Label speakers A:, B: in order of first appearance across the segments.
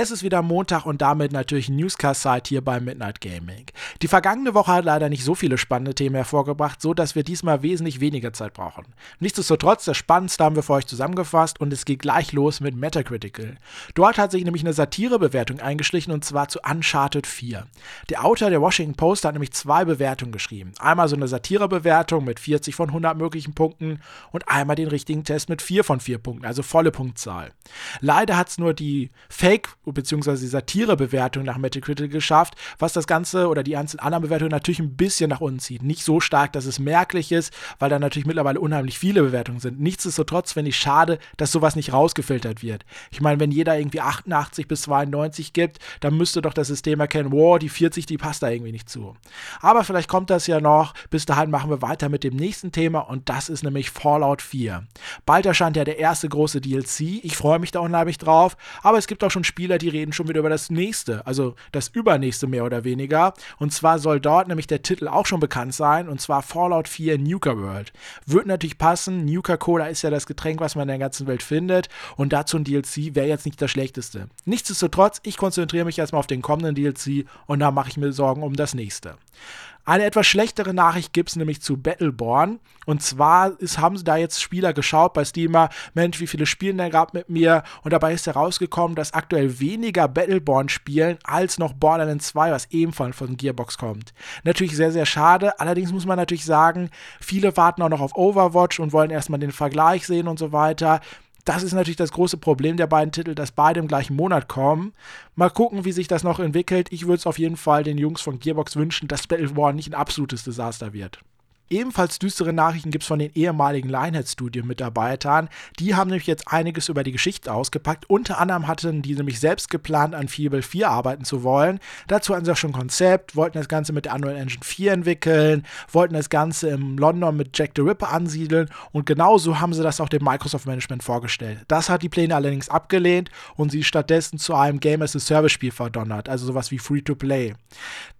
A: Es ist wieder Montag und damit natürlich Newscast-Zeit hier bei Midnight Gaming. Die vergangene Woche hat leider nicht so viele spannende Themen hervorgebracht, so dass wir diesmal wesentlich weniger Zeit brauchen. Nichtsdestotrotz, das Spannendste haben wir für euch zusammengefasst und es geht gleich los mit Metacritical. Dort hat sich nämlich eine Satirebewertung eingeschlichen und zwar zu Uncharted 4. Der Autor der Washington Post hat nämlich zwei Bewertungen geschrieben. Einmal so eine Satirebewertung mit 40 von 100 möglichen Punkten und einmal den richtigen Test mit 4 von 4 Punkten, also volle Punktzahl. Leider hat es nur die Fake- bzw. die Satirebewertung nach Metacritic geschafft, was das Ganze oder die ganzen anderen Bewertungen natürlich ein bisschen nach unten zieht. Nicht so stark, dass es merklich ist, weil da natürlich mittlerweile unheimlich viele Bewertungen sind. Nichtsdestotrotz finde ich schade, dass sowas nicht rausgefiltert wird. Ich meine, wenn jeder irgendwie 88 bis 92 gibt, dann müsste doch das System erkennen, wow, die 40, die passt da irgendwie nicht zu. Aber vielleicht kommt das ja noch. Bis dahin machen wir weiter mit dem nächsten Thema und das ist nämlich Fallout 4. Bald erscheint ja der erste große DLC. Ich freue mich da unheimlich drauf, aber es gibt auch schon Spieler, die reden schon wieder über das nächste, also das übernächste mehr oder weniger. Und zwar soll dort nämlich der Titel auch schon bekannt sein, und zwar Fallout 4 Nuka World. Wird natürlich passen, Nuka Cola ist ja das Getränk, was man in der ganzen Welt findet, und dazu ein DLC wäre jetzt nicht das schlechteste. Nichtsdestotrotz, ich konzentriere mich erstmal auf den kommenden DLC und dann mache ich mir Sorgen um das nächste. Eine etwas schlechtere Nachricht gibt es nämlich zu Battleborn. Und zwar ist, haben sie da jetzt Spieler geschaut bei Steamer, Mensch, wie viele spielen denn gerade mit mir? Und dabei ist herausgekommen, dass aktuell weniger Battleborn spielen als noch Borderlands 2, was ebenfalls von Gearbox kommt. Natürlich sehr, sehr schade. Allerdings muss man natürlich sagen, viele warten auch noch auf Overwatch und wollen erstmal den Vergleich sehen und so weiter. Das ist natürlich das große Problem der beiden Titel, dass beide im gleichen Monat kommen. Mal gucken, wie sich das noch entwickelt. Ich würde es auf jeden Fall den Jungs von Gearbox wünschen, dass Battleborn nicht ein absolutes Desaster wird. Ebenfalls düstere Nachrichten gibt es von den ehemaligen Lionhead-Studio-Mitarbeitern. Die haben nämlich jetzt einiges über die Geschichte ausgepackt. Unter anderem hatten die nämlich selbst geplant, an Fable 4 arbeiten zu wollen. Dazu hatten sie auch schon ein Konzept, wollten das Ganze mit der Unreal Engine 4 entwickeln, wollten das Ganze im London mit Jack the Ripper ansiedeln und genauso haben sie das auch dem Microsoft Management vorgestellt. Das hat die Pläne allerdings abgelehnt und sie stattdessen zu einem Game as a Service Spiel verdonnert, also sowas wie Free-to-Play.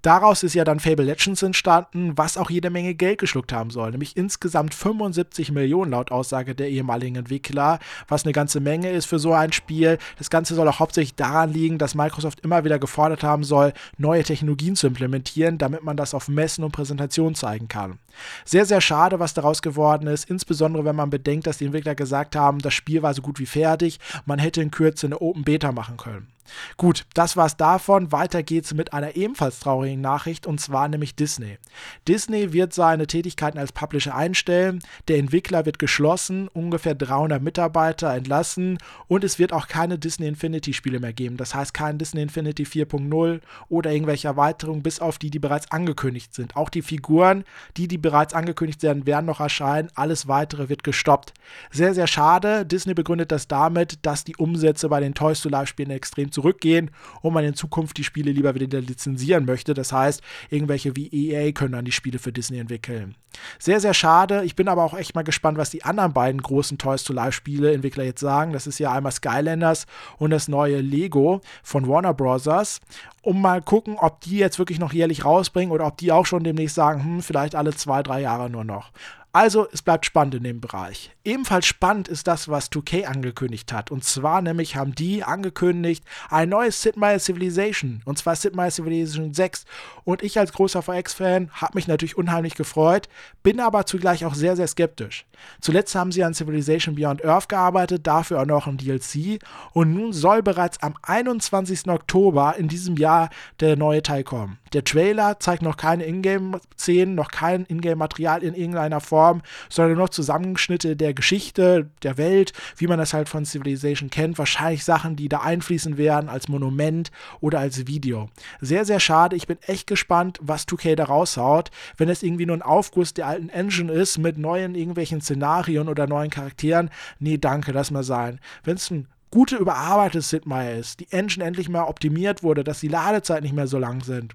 A: Daraus ist ja dann Fable Legends entstanden, was auch jede Menge Geld geschluckt geschluckt haben soll, nämlich insgesamt 75 Millionen laut Aussage der ehemaligen Entwickler, was eine ganze Menge ist für so ein Spiel. Das Ganze soll auch hauptsächlich daran liegen, dass Microsoft immer wieder gefordert haben soll, neue Technologien zu implementieren, damit man das auf Messen und Präsentationen zeigen kann. Sehr, sehr schade, was daraus geworden ist, insbesondere wenn man bedenkt, dass die Entwickler gesagt haben, das Spiel war so gut wie fertig, man hätte in Kürze eine Open Beta machen können. Gut, das war's davon. Weiter geht's mit einer ebenfalls traurigen Nachricht und zwar nämlich Disney. Disney wird seine Tätigkeiten als Publisher einstellen, der Entwickler wird geschlossen, ungefähr 300 Mitarbeiter entlassen und es wird auch keine Disney Infinity Spiele mehr geben. Das heißt kein Disney Infinity 4.0 oder irgendwelche Erweiterungen, bis auf die, die bereits angekündigt sind. Auch die Figuren, die, die bereits angekündigt werden, werden noch erscheinen. Alles weitere wird gestoppt. Sehr, sehr schade. Disney begründet das damit, dass die Umsätze bei den Toys to Life Spielen extrem zu zurückgehen und man in Zukunft die Spiele lieber wieder lizenzieren möchte. Das heißt, irgendwelche wie EA können dann die Spiele für Disney entwickeln. Sehr, sehr schade. Ich bin aber auch echt mal gespannt, was die anderen beiden großen Toys to Life Spiele Entwickler jetzt sagen. Das ist ja einmal Skylanders und das neue Lego von Warner Bros. Um mal gucken, ob die jetzt wirklich noch jährlich rausbringen oder ob die auch schon demnächst sagen, hm, vielleicht alle zwei, drei Jahre nur noch. Also, es bleibt spannend in dem Bereich. Ebenfalls spannend ist das, was 2K angekündigt hat. Und zwar nämlich haben die angekündigt ein neues Sid Meier Civilization. Und zwar Sid Meier Civilization 6. Und ich als großer VX-Fan habe mich natürlich unheimlich gefreut, bin aber zugleich auch sehr, sehr skeptisch. Zuletzt haben sie an Civilization Beyond Earth gearbeitet, dafür auch noch ein DLC. Und nun soll bereits am 21. Oktober in diesem Jahr der neue Teil kommen. Der Trailer zeigt noch keine Ingame-Szenen, noch kein Ingame-Material in irgendeiner Form, sondern nur Zusammenschnitte der Geschichte, der Welt, wie man das halt von Civilization kennt. Wahrscheinlich Sachen, die da einfließen werden als Monument oder als Video. Sehr, sehr schade. Ich bin echt gespannt, was 2K da raushaut. Wenn es irgendwie nur ein Aufguss der alten Engine ist mit neuen irgendwelchen Szenarien oder neuen Charakteren, nee, danke, lass mal sein. Wenn es ein gute, überarbeitetes Sid Meier ist, die Engine endlich mal optimiert wurde, dass die Ladezeit nicht mehr so lang sind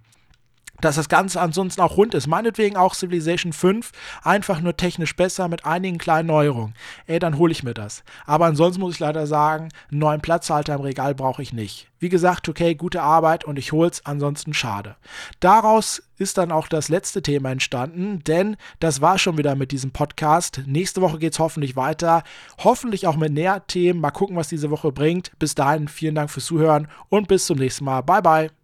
A: dass das Ganze ansonsten auch rund ist. Meinetwegen auch Civilization 5, einfach nur technisch besser mit einigen kleinen Neuerungen. Ey, dann hole ich mir das. Aber ansonsten muss ich leider sagen, einen neuen Platzhalter im Regal brauche ich nicht. Wie gesagt, okay, gute Arbeit und ich hol's, ansonsten schade. Daraus ist dann auch das letzte Thema entstanden, denn das war schon wieder mit diesem Podcast. Nächste Woche geht's hoffentlich weiter. Hoffentlich auch mit Nährthemen. Mal gucken, was diese Woche bringt. Bis dahin, vielen Dank fürs Zuhören und bis zum nächsten Mal. Bye, bye.